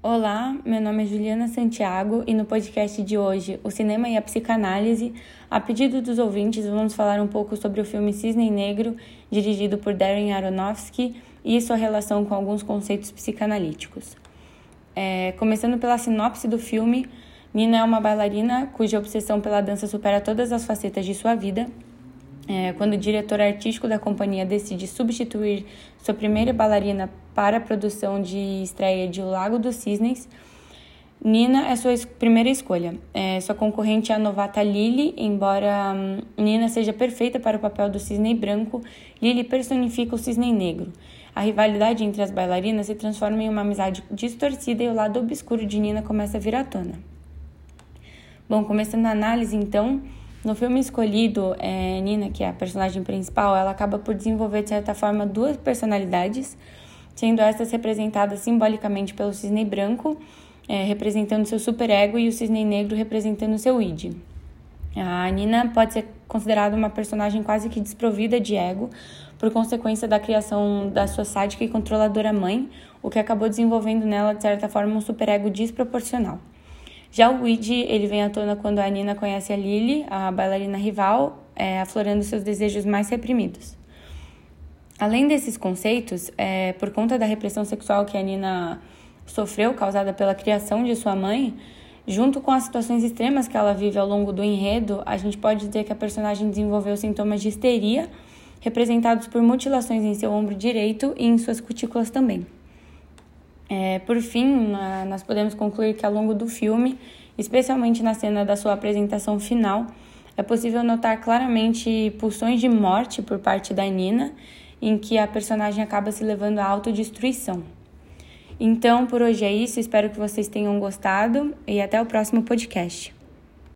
Olá, meu nome é Juliana Santiago e no podcast de hoje, O Cinema e a Psicanálise, a pedido dos ouvintes, vamos falar um pouco sobre o filme Cisne Negro, dirigido por Darren Aronofsky e sua relação com alguns conceitos psicanalíticos. É, começando pela sinopse do filme, Nina é uma bailarina cuja obsessão pela dança supera todas as facetas de sua vida é, quando o diretor artístico da companhia decide substituir sua primeira bailarina para a produção de estreia de O Lago dos Cisnes, Nina é sua primeira escolha. É, sua concorrente é a novata Lily, embora hum, Nina seja perfeita para o papel do cisne branco, Lily personifica o cisne negro. A rivalidade entre as bailarinas se transforma em uma amizade distorcida e o lado obscuro de Nina começa a vir à tona. Bom, começando a análise então, no filme escolhido, é, Nina, que é a personagem principal, ela acaba por desenvolver, de certa forma, duas personalidades, sendo estas representadas simbolicamente pelo cisne branco, é, representando seu superego, e o cisne negro representando seu id. A Nina pode ser considerada uma personagem quase que desprovida de ego, por consequência da criação da sua sádica e controladora mãe, o que acabou desenvolvendo nela, de certa forma, um superego desproporcional. Já o Weed, ele vem à tona quando a Nina conhece a Lily, a bailarina rival, é, aflorando seus desejos mais reprimidos. Além desses conceitos, é, por conta da repressão sexual que a Nina sofreu, causada pela criação de sua mãe, junto com as situações extremas que ela vive ao longo do enredo, a gente pode dizer que a personagem desenvolveu sintomas de histeria, representados por mutilações em seu ombro direito e em suas cutículas também. É, por fim, na, nós podemos concluir que ao longo do filme, especialmente na cena da sua apresentação final, é possível notar claramente pulsões de morte por parte da Nina, em que a personagem acaba se levando à autodestruição. Então, por hoje é isso, espero que vocês tenham gostado e até o próximo podcast.